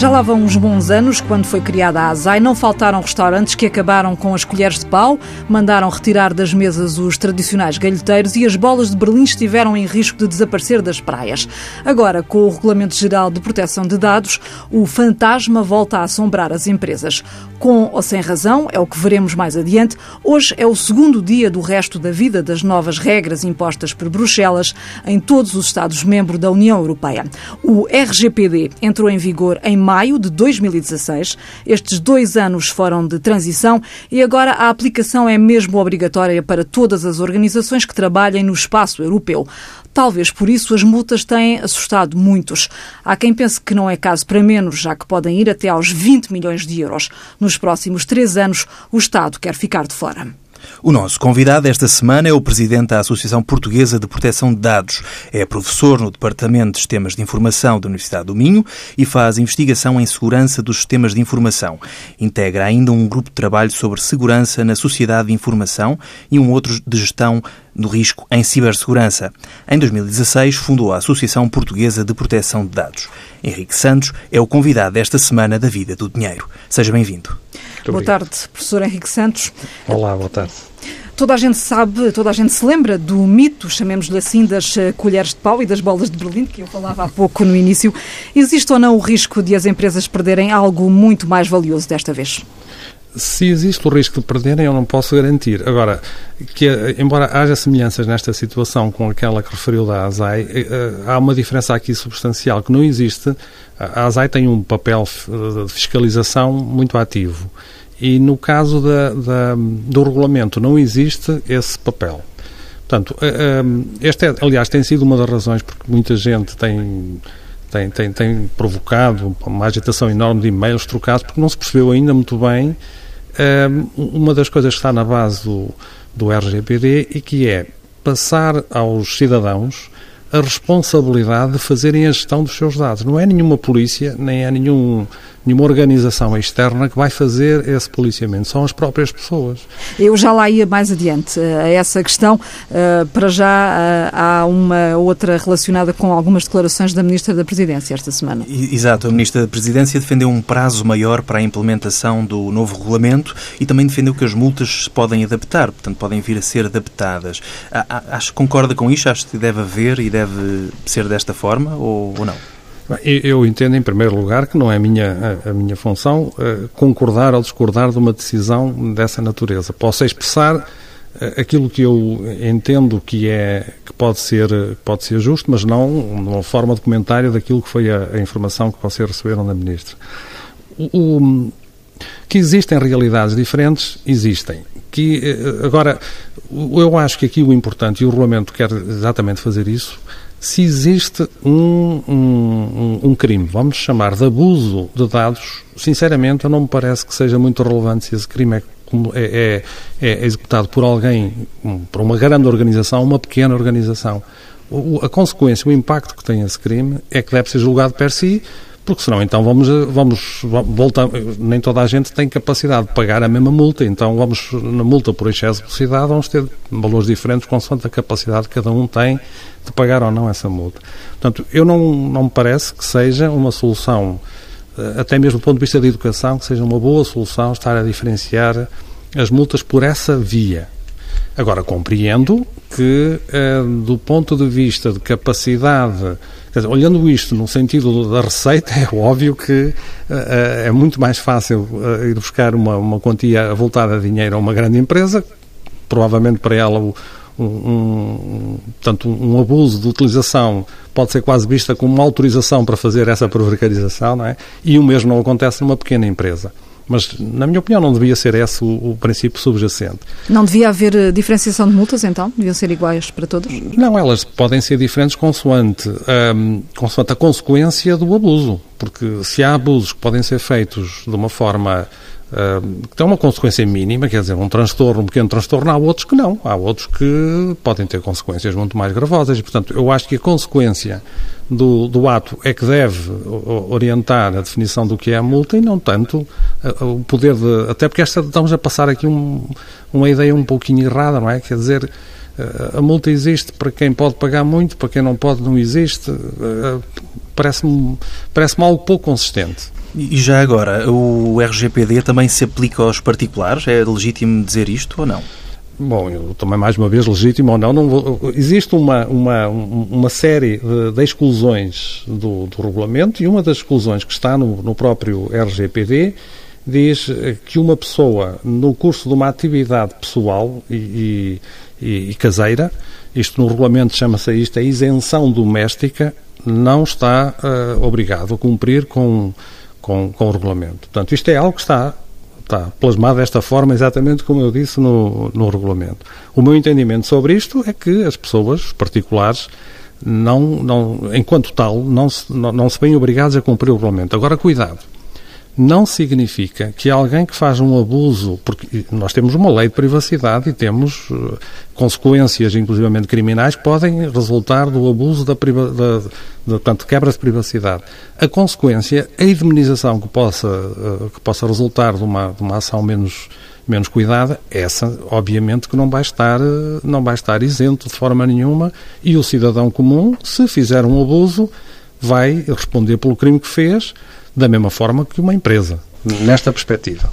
Já lá vão uns bons anos, quando foi criada a ASAI, não faltaram restaurantes que acabaram com as colheres de pau, mandaram retirar das mesas os tradicionais galheteiros e as bolas de Berlim estiveram em risco de desaparecer das praias. Agora, com o Regulamento Geral de Proteção de Dados, o fantasma volta a assombrar as empresas. Com ou sem razão, é o que veremos mais adiante, hoje é o segundo dia do resto da vida das novas regras impostas por Bruxelas em todos os Estados-membros da União Europeia. O RGPD entrou em vigor em maio de 2016. Estes dois anos foram de transição e agora a aplicação é mesmo obrigatória para todas as organizações que trabalhem no espaço europeu. Talvez por isso as multas têm assustado muitos. Há quem pense que não é caso para menos, já que podem ir até aos 20 milhões de euros. Nos próximos três anos, o Estado quer ficar de fora. O nosso convidado esta semana é o presidente da Associação Portuguesa de Proteção de Dados. É professor no Departamento de Sistemas de Informação da Universidade do Minho e faz investigação em segurança dos sistemas de informação. Integra ainda um grupo de trabalho sobre segurança na sociedade de informação e um outro de gestão do risco em cibersegurança. Em 2016, fundou a Associação Portuguesa de Proteção de Dados. Henrique Santos é o convidado desta semana da Vida do Dinheiro. Seja bem-vindo. Boa tarde, professor Henrique Santos. Olá, boa tarde. Toda a gente sabe, toda a gente se lembra do mito, chamemos-lhe assim, das eh, colheres de pau e das bolas de Berlim, que eu falava há pouco no início. Existe ou não o risco de as empresas perderem algo muito mais valioso desta vez? Se existe o risco de perderem, eu não posso garantir. Agora, que embora haja semelhanças nesta situação com aquela que referiu da ASAI, eh, eh, há uma diferença aqui substancial, que não existe. A ASAI tem um papel de fiscalização muito ativo e no caso da, da, do regulamento não existe esse papel. Portanto, eh, esta, é, aliás, tem sido uma das razões porque muita gente tem tem, tem, tem provocado uma agitação enorme de e-mails trocados, porque não se percebeu ainda muito bem uma das coisas que está na base do, do RGPD e que é passar aos cidadãos a responsabilidade de fazerem a gestão dos seus dados. Não é nenhuma polícia, nem é nenhum nenhuma organização externa que vai fazer esse policiamento, são as próprias pessoas. Eu já lá ia mais adiante eh, a essa questão. Eh, para já eh, há uma outra relacionada com algumas declarações da Ministra da Presidência esta semana. Exato, a Ministra da Presidência defendeu um prazo maior para a implementação do novo regulamento e também defendeu que as multas se podem adaptar, portanto podem vir a ser adaptadas. Acho que concorda com isto? Acho que deve haver e deve ser desta forma ou, ou não? Eu entendo, em primeiro lugar, que não é a minha, a, minha função uh, concordar ou discordar de uma decisão dessa natureza. Posso expressar uh, aquilo que eu entendo que é que pode ser pode ser justo, mas não numa forma de comentário daquilo que foi a, a informação que vocês receberam da ministra. O, o, que existem realidades diferentes, existem. Que uh, agora eu acho que aqui o importante e o regulamento quer exatamente fazer isso se existe um, um, um, crime, vamos chamar de abuso de dados, sinceramente não me parece que seja muito relevante se esse crime é, é, é, é executado por alguém, por uma grande organização, uma pequena organização. O, a consequência, o impacto que tem esse crime é que deve ser julgado per si, porque senão então vamos, vamos voltar, nem toda a gente tem capacidade de pagar a mesma multa, então vamos, na multa por excesso de velocidade, vamos ter valores diferentes consoante a capacidade que cada um tem de pagar ou não essa multa. Portanto, eu não, não me parece que seja uma solução, eh, até mesmo do ponto de vista da educação, que seja uma boa solução estar a diferenciar as multas por essa via. Agora, compreendo que, eh, do ponto de vista de capacidade, dizer, olhando isto no sentido da receita, é óbvio que eh, é muito mais fácil ir buscar uma, uma quantia voltada a dinheiro a uma grande empresa, provavelmente para ela um, um, um abuso de utilização pode ser quase vista como uma autorização para fazer essa precarização, não é? E o mesmo não acontece numa pequena empresa. Mas, na minha opinião, não devia ser esse o, o, princípio subjacente. Não devia haver eh, diferenciação de multas, então? Deviam ser iguais para todos? Não, elas podem ser diferentes consoante, um, consoante a consequência do abuso. Porque se há abusos que podem ser feitos de uma forma que tem uma consequência mínima, quer dizer, um transtorno, um pequeno transtorno, há outros que não. Há outros que podem ter consequências muito mais gravosas portanto, eu acho que a consequência do, do ato é que deve orientar a definição do que é a multa e não tanto o poder de... Até porque esta, estamos a passar aqui um, uma ideia um pouquinho errada, não é? Quer dizer, a multa existe para quem pode pagar muito, para quem não pode não existe. Parece-me parece algo pouco consistente. E já agora, o RGPD também se aplica aos particulares? É legítimo dizer isto ou não? Bom, eu também, mais uma vez, legítimo ou não, não vou, existe uma, uma, uma série de, de exclusões do, do, regulamento e uma das exclusões que está no, no próprio RGPD diz que uma pessoa, no curso de uma atividade pessoal e, e, e caseira, isto no regulamento chama-se isto a isenção doméstica, não está uh, obrigado a cumprir com, com, com o regulamento. Portanto, isto é algo que está está plasmado desta forma, exatamente como eu disse no, no regulamento. O meu entendimento sobre isto é que as pessoas particulares não, não enquanto tal, não se, não, não se veem obrigados a cumprir o regulamento. Agora, cuidado não significa que alguém que faz um abuso, porque nós temos uma lei de privacidade e temos uh, consequências, inclusivamente criminais, que podem resultar do abuso da, da, da portanto, quebra de privacidade. A consequência, a indemnização que possa, uh, que possa resultar de uma, de uma ação menos menos cuidada, essa obviamente que não vai estar uh, não vai estar isento de forma nenhuma e o cidadão comum, se fizer um abuso, vai responder pelo crime que fez da mesma forma que uma empresa nesta perspectiva.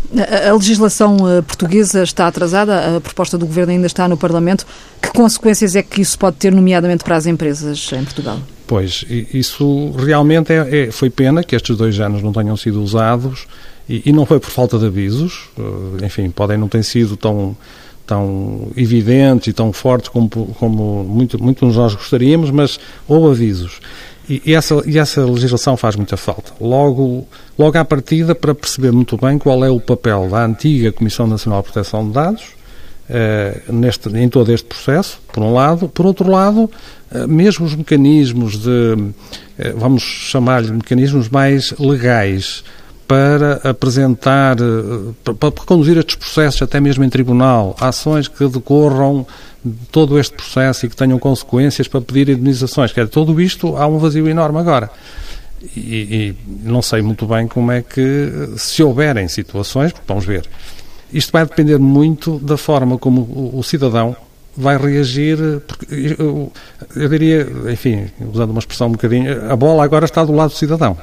A, legislação uh, portuguesa está atrasada, a proposta do Governo ainda está no Parlamento. Que consequências é que isso pode ter, nomeadamente para as empresas em Portugal? Pois, isso realmente é, é, foi pena que estes dois anos não tenham sido usados e, e não foi por falta de avisos, uh, enfim, podem não ter sido tão tão evidentes e tão fortes como, como muito, muito nós gostaríamos, mas houve avisos. E, e, essa, e essa legislação faz muita falta. Logo, logo à partida, para perceber muito bem qual é o papel da antiga Comissão Nacional de Proteção de Dados eh, neste, em todo este processo, por um lado. Por outro lado, eh, mesmo os mecanismos de, eh, vamos chamar-lhe mecanismos mais legais, para apresentar, eh, para, conduzir estes processos, até mesmo em tribunal, ações que decorram todo este processo e que tenham consequências para pedir indenizações. Quer dizer, tudo isto há um vazio enorme agora. E, e, não sei muito bem como é que, se houverem situações, vamos ver, isto vai depender muito da forma como o, o cidadão vai reagir, porque eu, eu, diria, enfim, usando uma expressão um bocadinho, a bola agora está do lado do cidadão.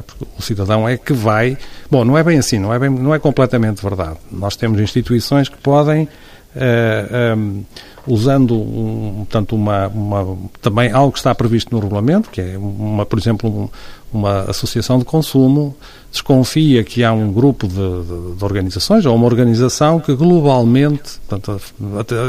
Porque o cidadão é que vai. Bom, não é bem assim, não é, bem, não é completamente verdade. Nós temos instituições que podem Uh, eh, um, ehm, usando um, portanto, uma, uma, também algo que está previsto no regulamento, que é, uma, por exemplo, um, uma associação de consumo, desconfia que há um grupo de, de, de, organizações ou uma organização que globalmente, portanto,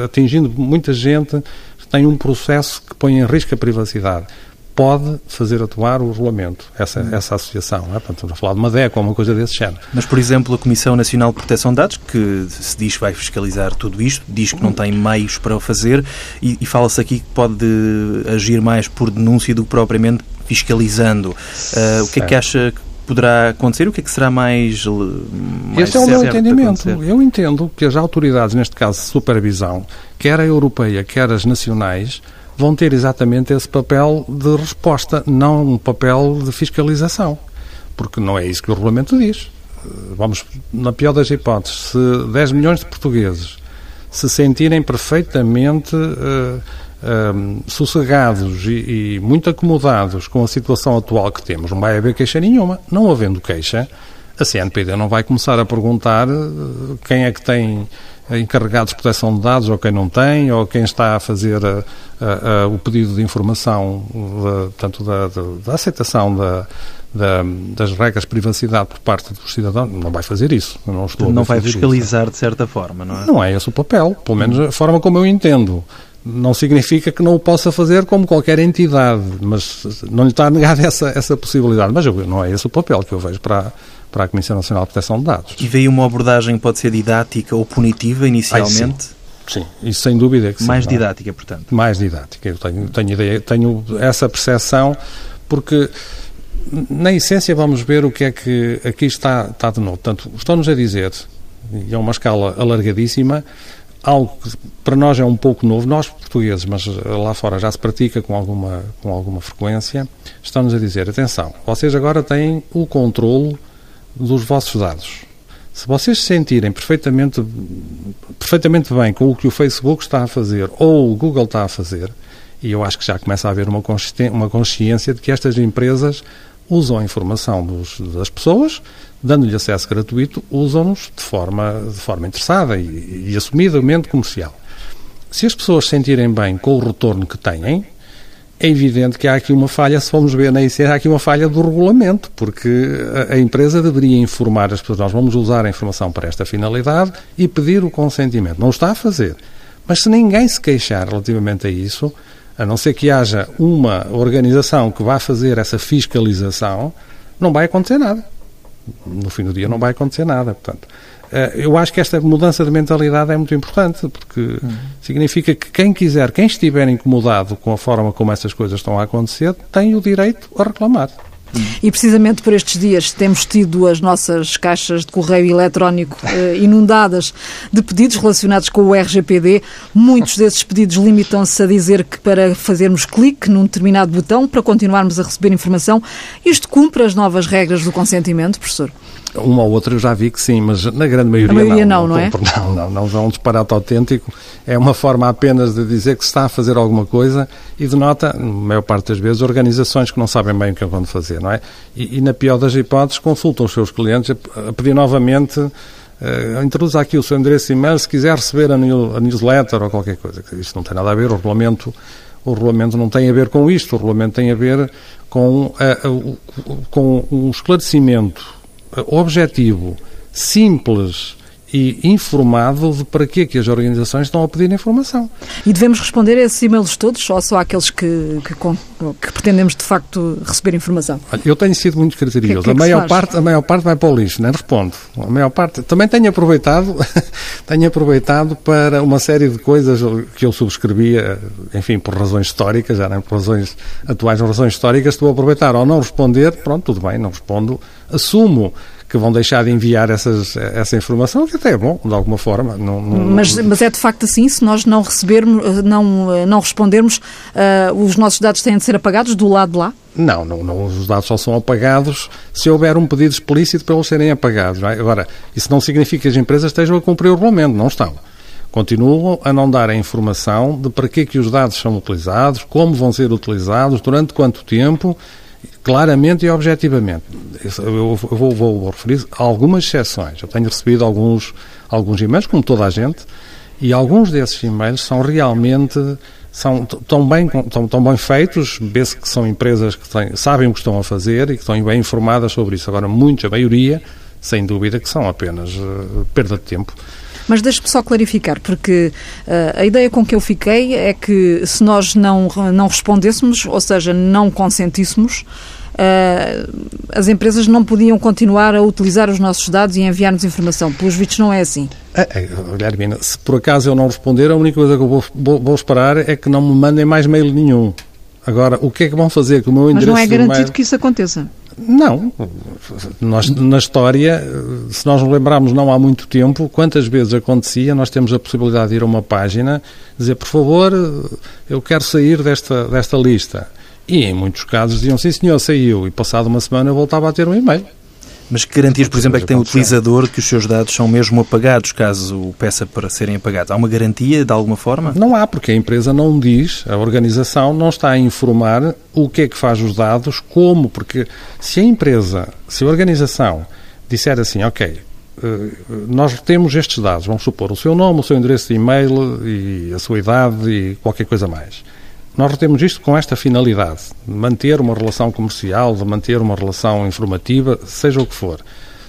atingindo muita gente, tem um processo que põe em risco a privacidade pode fazer atuar o regulamento, essa, hum. essa associação. É? Portanto, estamos a falar de uma DECO ou uma coisa desse género. Mas, por exemplo, a Comissão Nacional de Proteção de Dados, que se diz que vai fiscalizar tudo isto, diz que não tem meios para o fazer e, e fala-se aqui que pode agir mais por denúncia do que propriamente fiscalizando. Uh, o que é que acha que poderá acontecer? O que é que será mais, mais Este é o meu entendimento. Eu entendo que as autoridades, neste caso de supervisão, quer a europeia, quer as nacionais, vão ter exatamente esse papel de resposta, não um papel de fiscalização. Porque não é isso que o regulamento diz. Vamos, na pior das hipóteses, se 10 milhões de portugueses se sentirem perfeitamente uh, uh, sossegados e, e, muito acomodados com a situação atual que temos, não vai haver queixa nenhuma. Não havendo queixa, a CNPD não vai começar a perguntar quem é que tem encarregados de proteção de dados ou quem não tem, ou quem está a fazer a, a, a, o pedido de informação, de, tanto da, da aceitação da, da, das regras de privacidade por parte dos cidadãos, não vai fazer isso. Não, estou não vai fiscalizar isso. de certa forma, não é? Não é esse o papel, pelo menos a forma como eu entendo. Não significa que não o possa fazer como qualquer entidade, mas não lhe está negada essa, essa possibilidade. Mas eu, não é esse o papel que eu vejo para, para a Comissão Nacional de Proteção de Dados. E veio uma abordagem pode ser didática ou punitiva inicialmente? Ai, sim. isso sem dúvida que sim. Mais didática, é? portanto. Mais didática, eu tenho, tenho, ideia, tenho essa percepção, porque na essência vamos ver o que é que aqui está, está de novo. Portanto, estão-nos a dizer, e é uma escala alargadíssima, algo que para nós é um pouco novo, nós portugueses, mas lá fora já se pratica com alguma, com alguma frequência, estão-nos a dizer, atenção, vocês agora têm o controle dos vossos dados. Se vocês se sentirem perfeitamente, perfeitamente bem com o que o Facebook está a fazer ou o Google está a fazer, e eu acho que já começa a haver uma consciência, uma consciência de que estas empresas usam a informação dos, das pessoas, dando-lhe acesso gratuito, usam-nos de forma, de forma interessada e, e assumidamente comercial. Se as pessoas se sentirem bem com o retorno que têm, é evidente que há aqui uma falha, se formos ver na IC, há aqui uma falha do regulamento, porque a, empresa deveria informar as pessoas, nós vamos usar a informação para esta finalidade e pedir o consentimento. Não está a fazer. Mas se ninguém se queixar relativamente a isso, a não ser que haja uma organização que vá fazer essa fiscalização, não vai acontecer nada. No fim do dia não vai acontecer nada. Portanto, eu acho que esta mudança de mentalidade é muito importante, porque uhum. significa que quem quiser, quem estiver incomodado com a forma como essas coisas estão a acontecer, tem o direito a reclamar. E precisamente por estes dias temos tido as nossas caixas de correio eletrónico eh, inundadas de pedidos relacionados com o RGPD. Muitos desses pedidos limitam-se a dizer que para fazermos clique num determinado botão para continuarmos a receber informação, isto cumpre as novas regras do consentimento, professor? Uma ou outra eu já vi que sim, mas na grande maioria, a maioria não. Não, não, não, não, não, não é um disparate autêntico. É uma forma apenas de dizer que se está a fazer alguma coisa e denota, na maior parte das vezes, organizações que não sabem bem o que vão fazer, não é? E, e na pior das hipóteses, consultam os seus clientes a, a pedir novamente Uh, introduza aqui o seu endereço de e-mail se quiser receber a, new, a, newsletter ou qualquer coisa. Isto não tem nada a ver, o regulamento, o regulamento não tem a ver com isto, o regulamento tem a ver com, uh, uh, com um esclarecimento objetivo, simples e informado de para que é que as organizações estão a pedir informação. E devemos responder a esses e-mails todos ou só àqueles que, que, que pretendemos de facto receber informação? Eu tenho sido muito criterioso. Que, que é a, maior parte, a maior parte vai para o lixo, não respondo. A maior parte. Também tenho aproveitado, tenho aproveitado para uma série de coisas que eu subscrevia, enfim, por razões históricas, já nem por razões atuais, por razões históricas, estou a aproveitar ou não responder, pronto, tudo bem, não respondo, assumo que vão deixar de enviar essas, essa informação, que até é bom, de alguma forma. Não, não... Mas, mas é de facto assim, se nós não recebermos, não, não respondermos, uh, os nossos dados têm de ser apagados do lado de lá? Não, não, não, os dados só são apagados se houver um pedido explícito para eles serem apagados. É? Agora, isso não significa que as empresas estejam a cumprir o regulamento, não estão. Continuam a não dar a informação de para que, é que os dados são utilizados, como vão ser utilizados, durante quanto tempo claramente e objetivamente. Eu vou, vou referir algumas exceções. Eu tenho recebido alguns, alguns e-mails, como toda a gente, e alguns desses e-mails são realmente são tão bem, tão, tão bem feitos, vê-se que são empresas que têm, sabem o que estão a fazer e que estão bem informadas sobre isso. Agora, muitos, a maioria, sem dúvida, que são apenas uh, perda de tempo. Mas deixe-me só clarificar, porque uh, a ideia com que eu fiquei é que se nós não, não respondêssemos, ou seja, não consentíssemos, as empresas não podiam continuar a utilizar os nossos dados e enviar-nos informação. Pelos vistos, não é assim. É, Guilhermina, se por acaso eu não responder, a única coisa que eu vou, vou, vou esperar é que não me mandem mais mail nenhum. Agora, o que é que vão fazer com o meu endereço Mas não é garantido que isso aconteça. Não. Nós, na história, se nós nos lembrarmos não há muito tempo, quantas vezes acontecia, nós temos a possibilidade de ir a uma página, dizer, por favor, eu quero sair desta, desta lista. E em muitos casos diziam, sim senhor, saiu. E passado uma semana eu voltava a ter um e-mail. Mas que garantias, por exemplo, é que tem o utilizador que os seus dados são mesmo apagados, caso o peça para serem apagados? Há uma garantia de alguma forma? Não há, porque a empresa não diz, a organização não está a informar o que é que faz os dados, como, porque se a empresa, se a organização disser assim, ok, eh, nós temos estes dados, vamos supor o seu nome, o seu endereço de e-mail e a sua idade e qualquer coisa mais. Nós retemos isto com esta finalidade, de manter uma relação comercial, de manter uma relação informativa, seja o que for,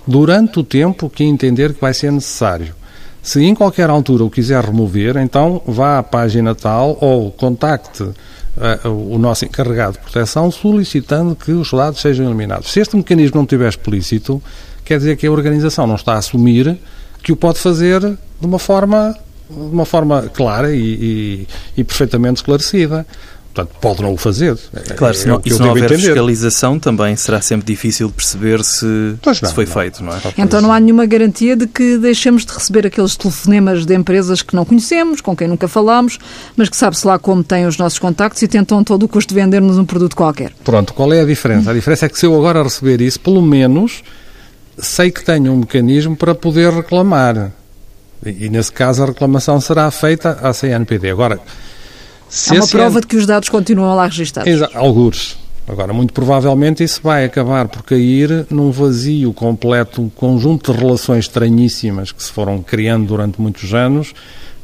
durante o tempo que entender que vai ser necessário. Se em qualquer altura o quiser remover, então vá à página tal ou contacte uh, o nosso encarregado de proteção solicitando que os dados sejam eliminados. Se este mecanismo não estiver explícito, quer dizer que a organização não está a assumir que o pode fazer de uma forma de uma forma clara e, e, e perfeitamente esclarecida. Portanto, pode não o fazer. É, claro, se não, é e se não houver entender. fiscalização, também será sempre difícil de perceber se, não, se foi não. feito, não é? Então não há nenhuma garantia de que deixemos de receber aqueles telefonemas de empresas que não conhecemos, com quem nunca falámos, mas que sabe-se lá como têm os nossos contactos e tentam todo o custo de vender-nos um produto qualquer. Pronto, qual é a diferença? A diferença é que se eu agora receber isso, pelo menos sei que tenho um mecanismo para poder reclamar. E, nesse caso, a reclamação será feita à CNPD. Agora, se Há uma prova CN... de que os dados continuam lá registados. Exa algures. Agora, muito provavelmente isso vai acabar por cair num vazio completo, um conjunto de relações estranhíssimas que se foram criando durante muitos anos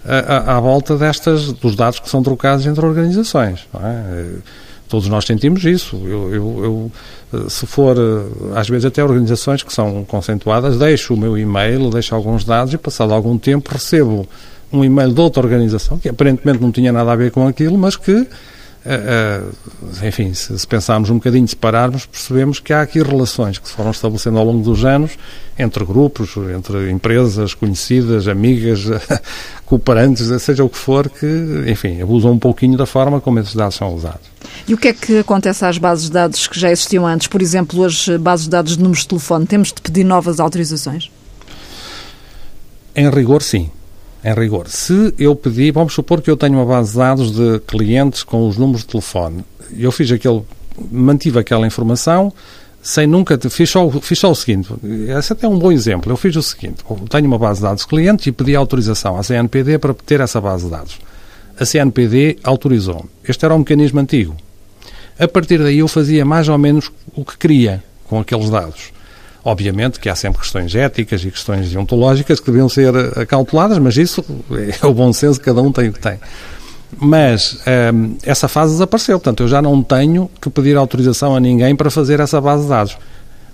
à, à volta destas, dos dados que são trocados entre organizações. É? Todos nós sentimos isso. Eu, eu, eu, se for, às vezes até organizações que são conceituadas, deixo o meu e-mail, deixo alguns dados e passado algum tempo recebo um e-mail de outra organização que aparentemente não tinha nada a ver com aquilo, mas que Uh, enfim, se, se, pensarmos um bocadinho, separarmos, percebemos que há aqui relações que se foram estabelecendo ao longo dos anos entre grupos, entre empresas conhecidas, amigas, cooperantes, seja o que for, que, enfim, abusam um pouquinho da forma como esses dados são usados. E o que é que acontece às bases de dados que já existiam antes? Por exemplo, as bases de dados de números de telefone, temos de pedir novas autorizações? Em rigor, sim em rigor. Se eu pedir, vamos supor que eu tenho uma base de dados de clientes com os números de telefone. Eu fiz aquele, mantive aquela informação sem nunca, fiz só, fiz só o seguinte, esse até é um bom exemplo, eu fiz o seguinte, tenho uma base de dados de clientes e pedi autorização à CNPD para ter essa base de dados. A CNPD autorizou-me. Este era um mecanismo antigo. A partir daí eu fazia mais ou menos o que queria com aqueles dados. Obviamente que há sempre questões éticas e questões deontológicas que deviam ser acauteladas, mas isso é o bom senso, cada um tem o que tem. Mas um, essa fase desapareceu, portanto, eu já não tenho que pedir autorização a ninguém para fazer essa base de dados.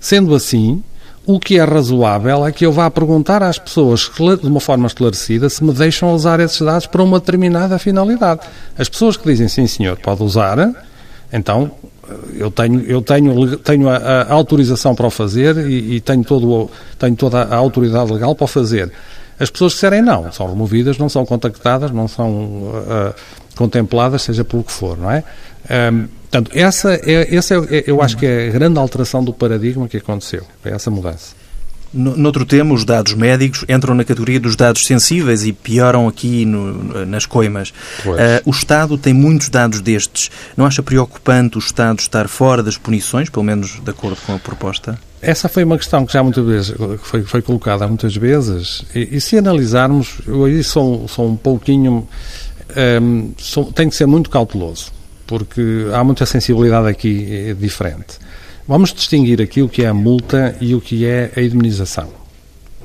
Sendo assim, o que é razoável é que eu vá perguntar às pessoas, de uma forma esclarecida, se me deixam usar esses dados para uma determinada finalidade. As pessoas que dizem sim, senhor, pode usar, então eu tenho, eu tenho, tenho a, a autorização para o fazer e, e, tenho, todo, tenho toda a autoridade legal para o fazer. As pessoas disserem não, são removidas, não são contactadas, não são uh, contempladas, seja pelo que for, não é? Um, portanto, essa, é, essa é, eu acho que é a grande alteração do paradigma que aconteceu, é essa mudança. Noutro tema, os dados médicos entram na categoria dos dados sensíveis e pioram aqui no, nas coimas. Uh, o Estado tem muitos dados destes. Não acha preocupante o Estado estar fora das punições, pelo menos de acordo com a proposta? Essa foi uma questão que já muitas vezes foi, foi colocada muitas vezes e, e, se analisarmos, eu aí sou, sou um pouquinho, um, ehm, sou, tenho que ser muito cauteloso, porque há muita sensibilidade aqui eh, diferente. Vamos distinguir aqui o que é a multa e o que é a indemnização.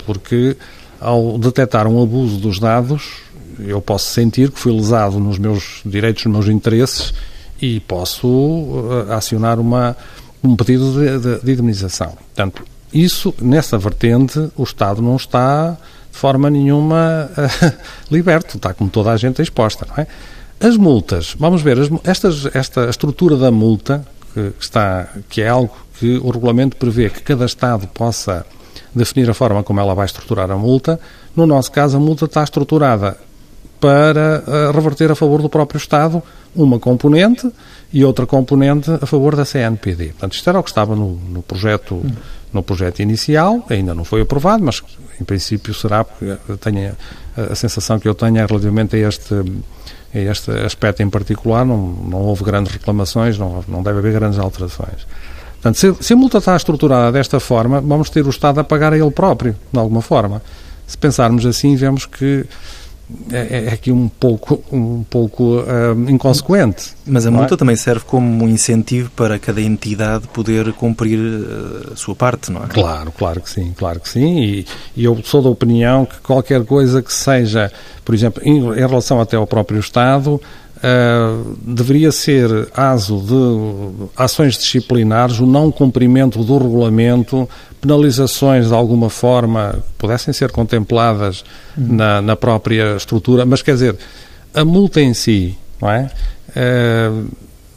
Porque ao detectar um abuso dos dados, eu posso sentir que fui lesado nos meus direitos, nos meus interesses e posso uh, acionar uma, um pedido de, de, de indemnização. Portanto, isso, nessa vertente, o Estado não está de forma nenhuma uh, liberto, está como toda a gente exposta, não é? As multas, vamos ver, as, estas, esta estrutura da multa que, está, que é algo que o regulamento prevê que cada Estado possa definir a forma como ela vai estruturar a multa. No nosso caso, a multa está estruturada para uh, reverter a favor do próprio Estado uma componente e outra componente a favor da CNPD. Portanto, isto era o que estava no, no projeto no projeto inicial, ainda não foi aprovado, mas em princípio será, porque tenho a, a sensação que eu tenho é relativamente a este este aspecto em particular não, não houve grandes reclamações, não, não deve haver grandes alterações. Portanto, se, se, a multa está estruturada desta forma, vamos ter o Estado a pagar a ele próprio, de alguma forma. Se pensarmos assim, vemos que é, é, é aqui um pouco, um pouco uh, inconsequente. Mas a multa é? também serve como um incentivo para cada entidade poder cumprir uh, a sua parte, não é? Claro, claro que sim, claro que sim. E, e eu sou da opinião que qualquer coisa que seja, por exemplo, em, em relação até ao próprio Estado, Uh, deveria ser aso de ações disciplinares, o não cumprimento do regulamento, penalizações de alguma forma pudessem ser contempladas uhum. na, na, própria estrutura, mas quer dizer, a multa em si, não é? Uh,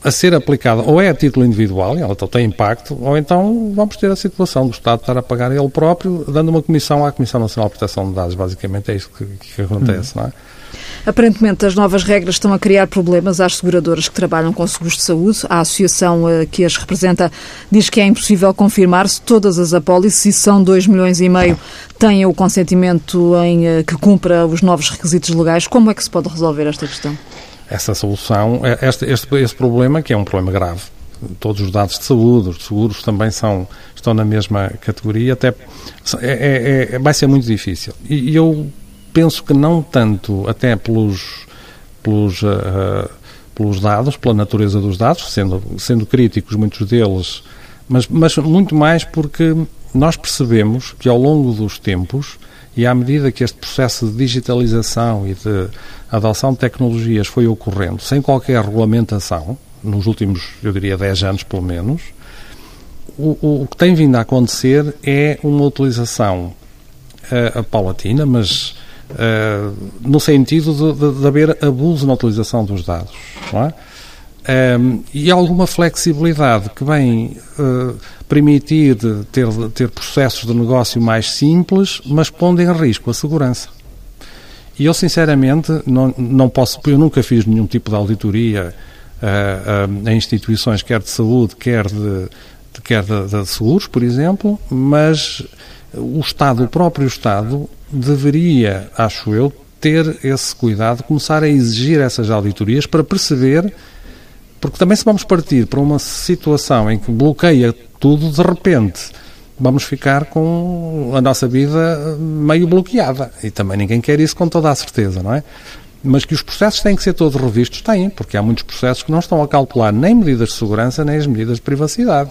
a ser aplicada ou é a título individual, e ela tem impacto, ou então vamos ter a situação do Estado estar a pagar ele próprio, dando uma comissão à Comissão Nacional de Proteção de Dados. Basicamente é isso que, que acontece, uhum. não é? Aparentemente, as novas regras estão a criar problemas às seguradoras que trabalham com seguros de saúde. A associação eh, que as representa diz que é impossível confirmar se todas as apólices, e são 2 milhões e meio, têm o consentimento em eh, que cumpra os novos requisitos legais. Como é que se pode resolver esta questão? Essa solução, é, este, este, este problema, que é um problema grave, todos os dados de saúde, os seguros também são, estão na mesma categoria, até é, é, é, vai ser muito difícil. E, e eu penso que não tanto até pelos, pelos uh, pelos dados, pela natureza dos dados, sendo, sendo críticos muitos deles, mas, mas muito mais porque nós percebemos que ao longo dos tempos e à medida que este processo de digitalização e de adoção de tecnologias foi ocorrendo sem qualquer regulamentação, nos últimos, eu diria, 10 anos pelo menos, o, o que tem vindo a acontecer é uma utilização uh, paulatina, mas no sentido de, de, haver abuso na utilização dos dados. Não é? Um, e alguma flexibilidade que vem uh, permitir ter, ter processos de negócio mais simples, mas pondo em risco a segurança. E eu, sinceramente, não, não posso, eu nunca fiz nenhum tipo de auditoria uh, uh, em instituições, quer de saúde, quer de, de quer de, de seguros, por exemplo, mas o Estado, o próprio Estado, deveria, acho eu, ter esse cuidado, começar a exigir essas auditorias para perceber porque também se vamos partir para uma situação em que bloqueia tudo, de repente vamos ficar com a nossa vida meio bloqueada. E também ninguém quer isso com toda a certeza, não é? Mas que os processos têm que ser todos revistos, têm, porque há muitos processos que não estão a calcular nem medidas de segurança, nem as medidas de privacidade.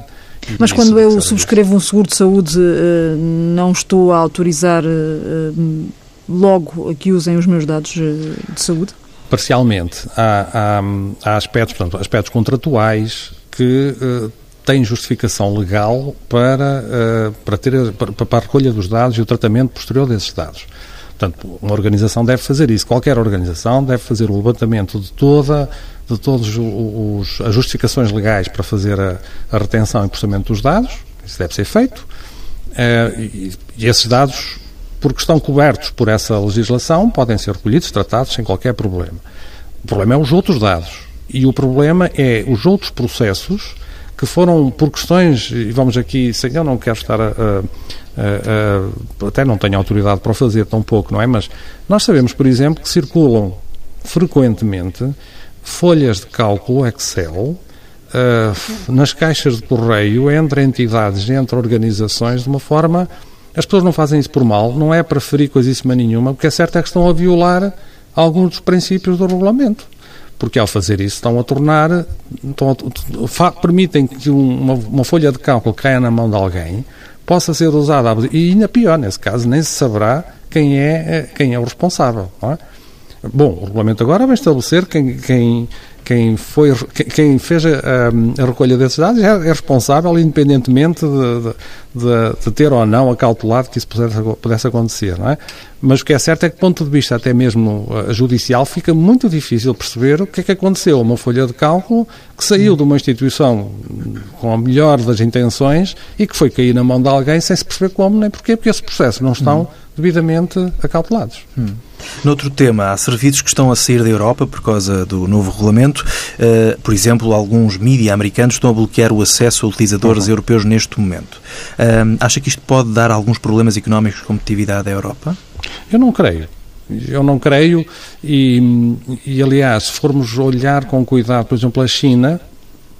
Mas quando eu subscrevo um seguro de saúde, eh, não estou a autorizar eh, eh, logo que usem os meus dados de saúde? Parcialmente. Há, há, há aspectos, portanto, aspectos contratuais que uh, têm justificação legal para, uh, para, ter, para, para a recolha dos dados e o tratamento posterior desses dados. Portanto, uma organização deve fazer isso. Qualquer organização deve fazer o levantamento de toda de todas as justificações legais para fazer a, a, retenção e processamento dos dados. Isso deve ser feito. Uh, e, esses dados porque estão cobertos por essa legislação, podem ser recolhidos, tratados sem qualquer problema. O problema é os outros dados. E o problema é os outros processos que foram por questões, e vamos aqui, sem eu não quero estar a, a, até não tenho autoridade para o fazer pouco, não é? Mas nós sabemos, por exemplo, que circulam frequentemente folhas de cálculo Excel uh, nas caixas de correio entre entidades, entre organizações, de uma forma as pessoas não fazem isso por mal, não é para ferir coisíssima nenhuma, o que é certo é que estão a violar alguns dos princípios do regulamento. Porque ao fazer isso estão a tornar, estão a, permitem que uma, uma folha de cálculo caia na mão de alguém, possa ser usada, e ainda pior, nesse caso, nem se saberá quem é, quem é o responsável. É? Bom, o regulamento agora vai estabelecer quem, quem, quem, foi, quem fez a, a, recolha desses dados é, é responsável, independentemente de, de, de, ter ou não acautelado que isso pudesse, pudesse acontecer, é? Mas o que é certo é que, do ponto de vista até mesmo uh, judicial, fica muito difícil perceber o que é que aconteceu. Uma folha de cálculo que saiu de uma instituição com a melhor das intenções e que foi cair na mão de alguém sem se perceber como nem porquê, porque esses processos não estão hum. Devidamente acautelados. Hum. Noutro tema, há serviços que estão a sair da Europa por causa do novo regulamento. Uh, por exemplo, alguns mídia americanos estão a bloquear o acesso a utilizadores uhum. europeus neste momento. Uh, acha que isto pode dar alguns problemas económicos de competitividade à Europa? Eu não creio. Eu não creio e, e, aliás, se formos olhar com cuidado, por exemplo, a China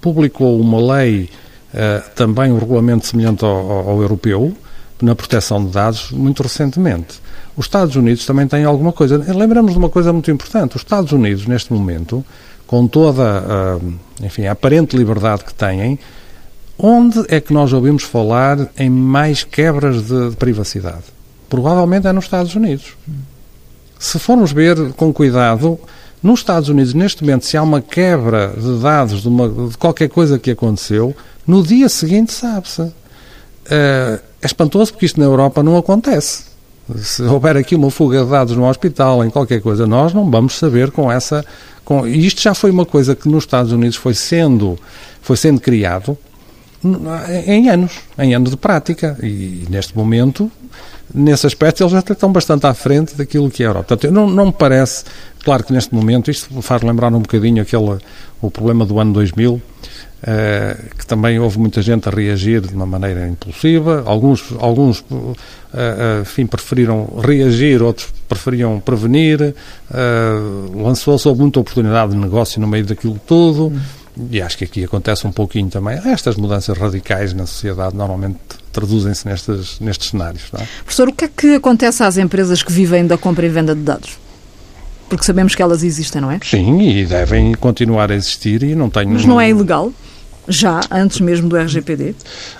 publicou uma lei, uh, também um regulamento semelhante ao, ao, ao europeu, na proteção de dados, muito recentemente. Os Estados Unidos também têm alguma coisa. Lembramos de uma coisa muito importante. Os Estados Unidos, neste momento, com toda a, enfim, a aparente liberdade que têm, onde é que nós ouvimos falar em mais quebras de, de privacidade? Provavelmente é nos Estados Unidos. Se formos ver com cuidado, nos Estados Unidos, neste momento, se há uma quebra de dados de, uma, de qualquer coisa que aconteceu, no dia seguinte sabe-se. Uh, é espantoso porque isto na Europa não acontece se houver aqui uma fuga de dados no hospital, em qualquer coisa, nós não vamos saber com essa. Com, isto já foi uma coisa que nos Estados Unidos foi sendo, foi sendo criado em anos, em anos de prática. E, e neste momento, nesse aspecto, eles já estão bastante à frente daquilo que é a Europa. Portanto, não, não me parece, claro que neste momento, isto faz lembrar um bocadinho aquele, o problema do ano 2000, Uh, que também houve muita gente a reagir de uma maneira impulsiva. Alguns, alguns uh, uh, enfim, preferiram reagir, outros preferiam prevenir. Lançou-se, muita oportunidade de negócio no meio daquilo tudo. E acho que aqui acontece um pouquinho também. Estas mudanças radicais na sociedade normalmente traduzem-se nestes, nestes cenários. É? Professor, o que é que acontece às empresas que vivem da compra e venda de dados? Porque sabemos que elas existem, não é? Sim, e devem continuar a existir e não tenho... Mas não é ilegal? Já, antes mesmo do RGPD?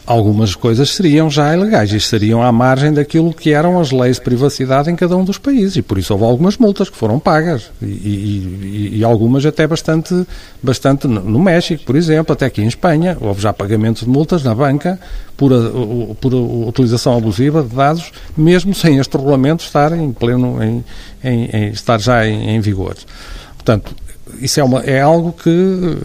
Algumas coisas seriam já ilegais e estariam à margem daquilo que eram as leis de privacidade em cada um dos países. E por isso houve algumas multas que foram pagas. E, e, e algumas até bastante, bastante no México, por exemplo, até aqui em Espanha. Houve já pagamentos de multas na banca por, a, por a utilização abusiva de dados, mesmo sem este regulamento estar em pleno, em, em, em estar já em, em vigor. Portanto, isso é, uma, é algo que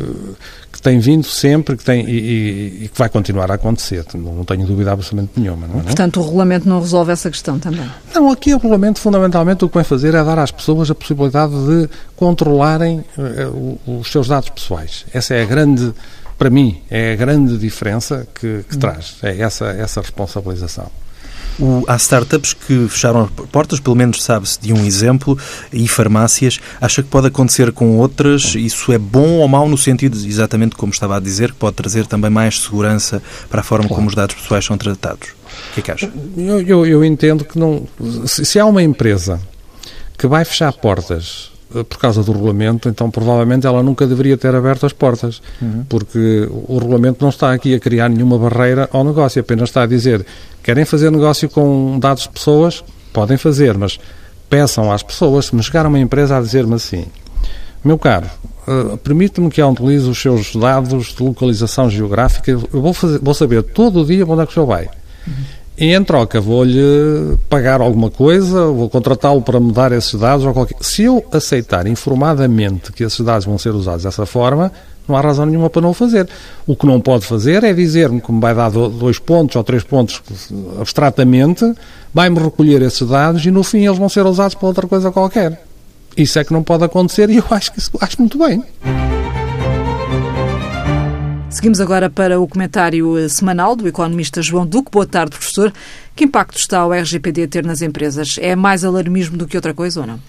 que tem vindo sempre que tem, e, e, que vai continuar a acontecer. Não tenho dúvida absolutamente nenhuma. Não é? Portanto, o regulamento não resolve essa questão também? Não, aqui o regulamento, fundamentalmente, o que vai fazer é dar às pessoas a possibilidade de controlarem uh, os seus dados pessoais. Essa é a grande, para mim, é a grande diferença que, que hum. traz. É essa, essa responsabilização. O, há startups que fecharam portas, pelo menos sabe-se de um exemplo, e farmácias. Acha que pode acontecer com outras? Isso é bom ou mau no sentido, exatamente como estava a dizer, que pode trazer também mais segurança para a forma claro. como os dados pessoais são tratados? O que é que acha? Eu, eu, eu entendo que não. Se, se há uma empresa que vai fechar portas por causa do regulamento, então provavelmente ela nunca deveria ter aberto as portas, uhum. porque o regulamento não está aqui a criar nenhuma barreira ao negócio, apenas está a dizer querem fazer negócio com dados de pessoas, podem fazer, mas peçam às pessoas, se me chegar uma empresa a dizer-me assim, meu caro, uh, permite-me que eu utilize os seus dados de localização geográfica, eu vou, fazer, vou saber todo o dia onde é que o senhor vai. Uhum. E em troca vou-lhe pagar alguma coisa, vou contratá-lo para me dar esses dados ou qualquer. Se eu aceitar informadamente que esses dados vão ser usados dessa forma, não há razão nenhuma para não o fazer. O que não pode fazer é dizer-me que me vai dar dois pontos ou três pontos abstratamente, vai-me recolher esses dados e no fim eles vão ser usados para outra coisa qualquer. Isso é que não pode acontecer e eu acho que acho muito bem. Seguimos agora para o comentário eh, semanal do economista João Duque. Boa tarde, professor. Que impacto está o RGPD a ter nas empresas? É mais alarmismo do que outra coisa ou não?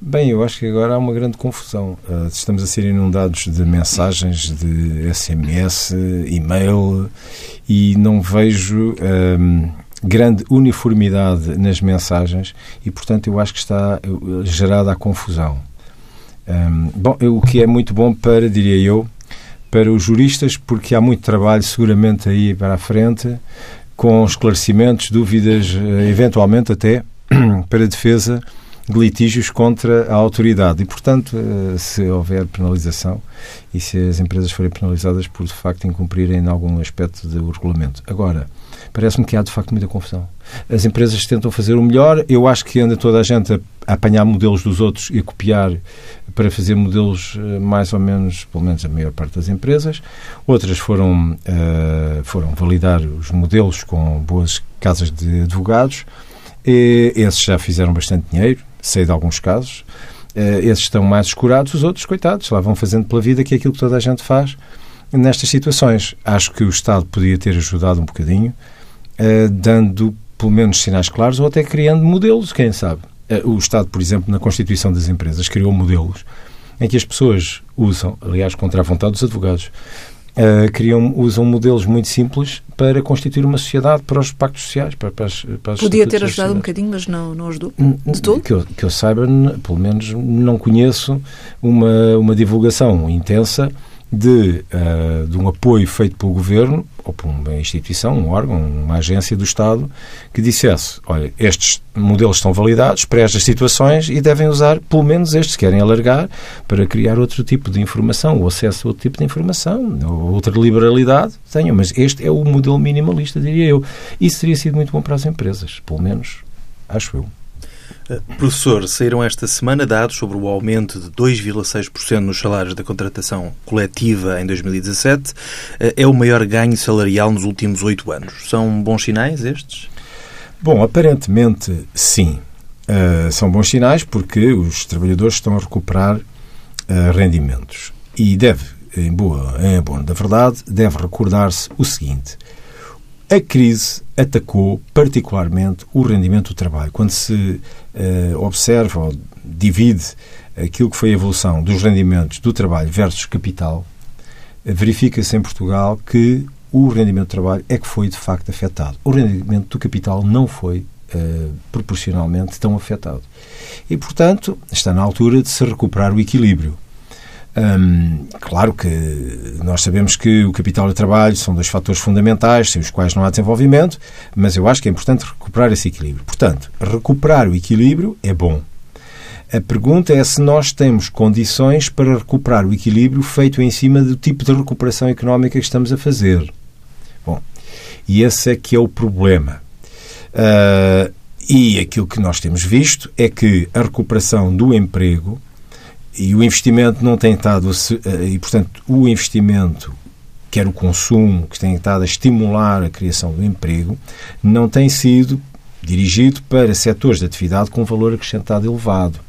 Bem, eu acho que agora há uma grande confusão. Uh, estamos a ser inundados de mensagens, de SMS, e-mail, e não vejo um, grande uniformidade nas mensagens e, portanto, eu acho que está gerada a confusão. Um, bom, o que é muito bom para, diria eu, para os juristas, porque há muito trabalho seguramente aí para a frente, com esclarecimentos, dúvidas, eh, eventualmente até para a defesa de litígios contra a autoridade. E, portanto, eh, se houver penalização e se as empresas forem penalizadas por, de facto, incumprirem em algum aspecto do regulamento. Agora, parece-me que há, de facto, muita confusão. As empresas tentam fazer o melhor. Eu acho que anda toda a gente a apanhar modelos dos outros e a copiar para fazer modelos eh, mais ou menos, pelo menos a maior parte das empresas. Outras foram, uh, foram validar os modelos com boas casas de advogados. E esses já fizeram bastante dinheiro, sei de alguns casos. Uh, esses estão mais escurados, os outros, coitados, lá vão fazendo pela vida que é aquilo que toda a gente faz nestas situações. Acho que o Estado podia ter ajudado um bocadinho, uh, dando pelo menos sinais claros ou até criando modelos, quem sabe. Eh, o Estado, por exemplo, na Constituição das Empresas, criou modelos em que as pessoas usam, aliás, contra a vontade dos advogados, uh, criam, usam modelos muito simples para constituir uma sociedade para os pactos sociais. Para, para as, para as Podia ter ajudado um bocadinho, mas não, não ajudou de todo? Que eu, que eu saiba, pelo menos não conheço uma, uma divulgação intensa de, uh, de um apoio feito pelo Governo ou por uma instituição, um órgão, uma agência do Estado que dissesse, olha, estes modelos estão validados para estas situações e devem usar pelo menos estes, querem alargar para criar outro tipo de informação, ou acesso a outro tipo de informação, ou outra liberalidade, tenham, mas este é o modelo minimalista, diria eu. Isso teria sido muito bom para as empresas, pelo menos, acho eu. Professor, saíram esta semana dados sobre o aumento de 2,6% nos salários da contratação coletiva em 2017. Eh, é o maior ganho salarial nos últimos oito anos. São bons sinais estes? Bom, aparentemente sim. Uh, são bons sinais porque os trabalhadores estão a recuperar uh, rendimentos. E deve, em boa, em boa da verdade, deve recordar-se o seguinte: a crise atacou particularmente o rendimento do trabalho. Quando se uh, observa ou divide aquilo que foi a evolução dos rendimentos do trabalho versus capital, verifica-se em Portugal que o rendimento do trabalho é que foi de facto afetado. O rendimento do capital não foi uh, proporcionalmente tão afetado. E, portanto, está na altura de se recuperar o equilíbrio. Hum, claro que nós sabemos que o capital e o trabalho são dois fatores fundamentais, sem os quais não há desenvolvimento, mas eu acho que é importante recuperar esse equilíbrio. Portanto, recuperar o equilíbrio é bom. A pergunta é se nós temos condições para recuperar o equilíbrio feito em cima do tipo de recuperação económica que estamos a fazer. Bom, e esse é que é o problema. Uh, e aquilo que nós temos visto é que a recuperação do emprego e o investimento não tem estado, eh, e portanto o investimento, quer o consumo, que tem estado a estimular a criação do emprego, não tem sido dirigido para setores de atividade com valor acrescentado elevado.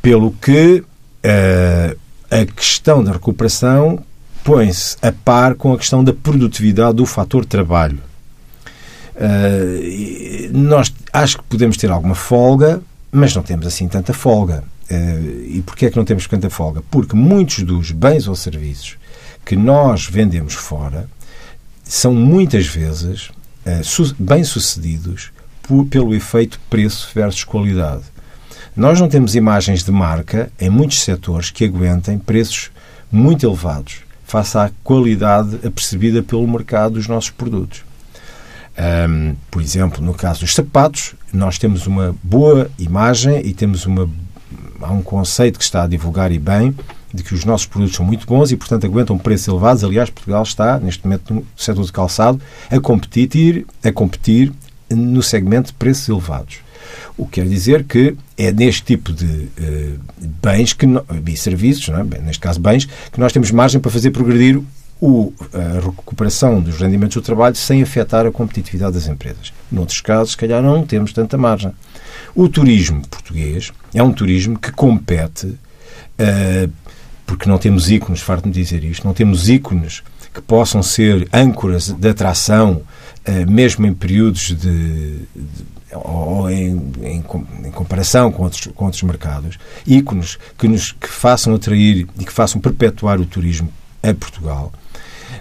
Pelo que uh, a questão da recuperação põe-se a par com a questão da produtividade do fator trabalho. Uh, nós acho que podemos ter alguma folga, mas não temos assim tanta folga. Uh, e porquê é que não temos tanta folga? Porque muitos dos bens ou serviços que nós vendemos fora são muitas vezes uh, bem-sucedidos pelo efeito preço versus qualidade. Nós não temos imagens de marca em muitos setores que aguentem preços muito elevados face à qualidade apercebida pelo mercado dos nossos produtos. Um, por exemplo, no caso dos sapatos, nós temos uma boa imagem e temos uma há um conceito que está a divulgar e bem de que os nossos produtos são muito bons e, portanto, aguentam preços elevados. Aliás, Portugal está, neste momento, no setor de calçado, a competir, a competir no segmento de preços elevados. O que quer dizer que é neste tipo de uh, bens que no, e serviços, é? Bem, neste caso bens, que nós temos margem para fazer progredir o, a recuperação dos rendimentos do trabalho sem afetar a competitividade das empresas. Noutros casos, se calhar, não temos tanta margem. O turismo português é um turismo que compete, uh, porque não temos ícones, farto-me dizer isto, não temos ícones que possam ser âncoras de atração, uh, mesmo em períodos de, de ou em, em, em, comparação com outros, com outros mercados, ícones que nos que façam atrair e que façam perpetuar o turismo a Portugal,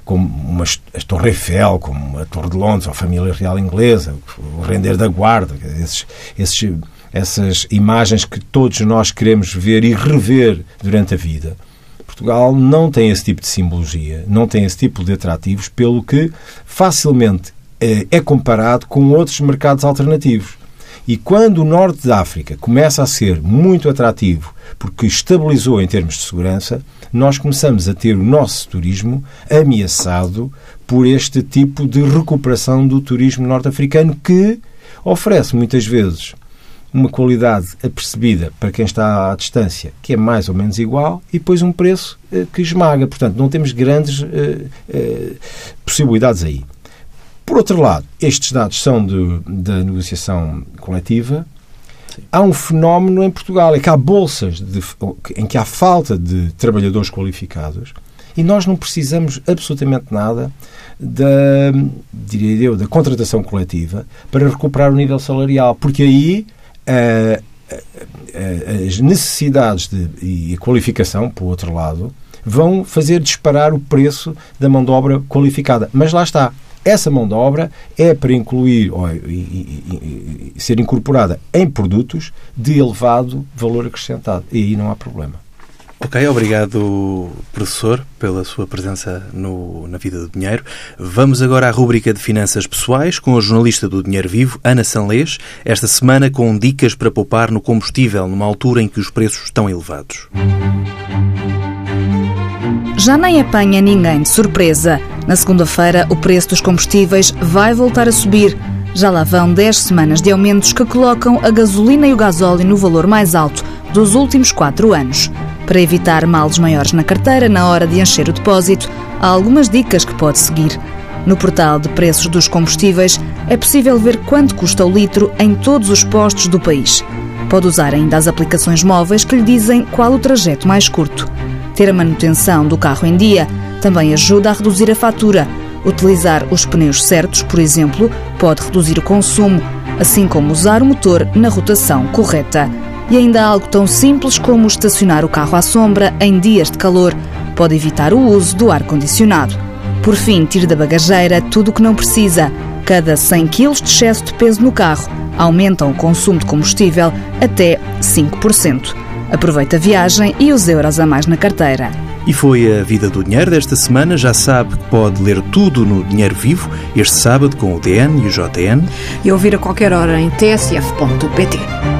como uma, a Torre Eiffel, como a Torre de Londres, ou a família real inglesa, o render da guarda, esses, esses, essas imagens que todos nós queremos ver e rever durante a vida. Portugal não tem esse tipo de simbologia, não tem esse tipo de atrativos, pelo que facilmente é, é comparado com outros mercados alternativos. E quando o norte da África começa a ser muito atrativo porque estabilizou em termos de segurança, nós começamos a ter o nosso turismo ameaçado por este tipo de recuperação do turismo norte-africano que oferece muitas vezes uma qualidade apercebida para quem está à distância, que é mais ou menos igual, e depois um preço eh, que esmaga. Portanto, não temos grandes eh, eh, possibilidades aí. Por outro lado, estes dados são de, da negociação coletiva. Há um fenómeno em Portugal, é que há bolsas de, em que há falta de trabalhadores qualificados e nós não precisamos absolutamente nada da, diria eu, da contratação coletiva para recuperar o nível salarial, porque aí uh, uh, as necessidades de, e a qualificação, por outro lado, vão fazer disparar o preço da mão de obra qualificada. Mas lá está, essa mão de obra é para incluir ou, e, e, e, ser incorporada em produtos de elevado valor acrescentado. E aí não há problema. Ok, obrigado, professor, pela sua presença no, na Vida do Dinheiro. Vamos agora à rúbrica de finanças pessoais com a jornalista do Dinheiro Vivo, Ana Sanlês, esta semana com dicas para poupar no combustível, numa altura em que os preços estão elevados. Já nem apanha ninguém de surpresa. Na segunda-feira, o preço dos combustíveis vai voltar a subir. Já lá vão 10 semanas de aumentos que colocam a gasolina e o gasóleo no valor mais alto dos últimos 4 anos. Para evitar males maiores na carteira na hora de encher o depósito, há algumas dicas que pode seguir. No portal de preços dos combustíveis é possível ver quanto custa o litro em todos os postos do país. Pode usar ainda as aplicações móveis que lhe dizem qual o trajeto mais curto. Ter a manutenção do carro em dia também ajuda a reduzir a fatura. Utilizar os pneus certos, por exemplo, pode reduzir o consumo, assim como usar o motor na rotação correta. E ainda algo tão simples como estacionar o carro à sombra em dias de calor. Pode evitar o uso do ar-condicionado. Por fim, tire da bagageira tudo o que não precisa. cada 100 kg de excesso de peso no carro, aumentam o consumo de combustível até 5%. Aproveita a viagem e os euros a mais na carteira. E foi a Vida do Dinheiro desta semana. Já sabe que pode ler tudo no Dinheiro Vivo, este sábado com o DN e o JN. E ouvir a qualquer hora em tsf.pt.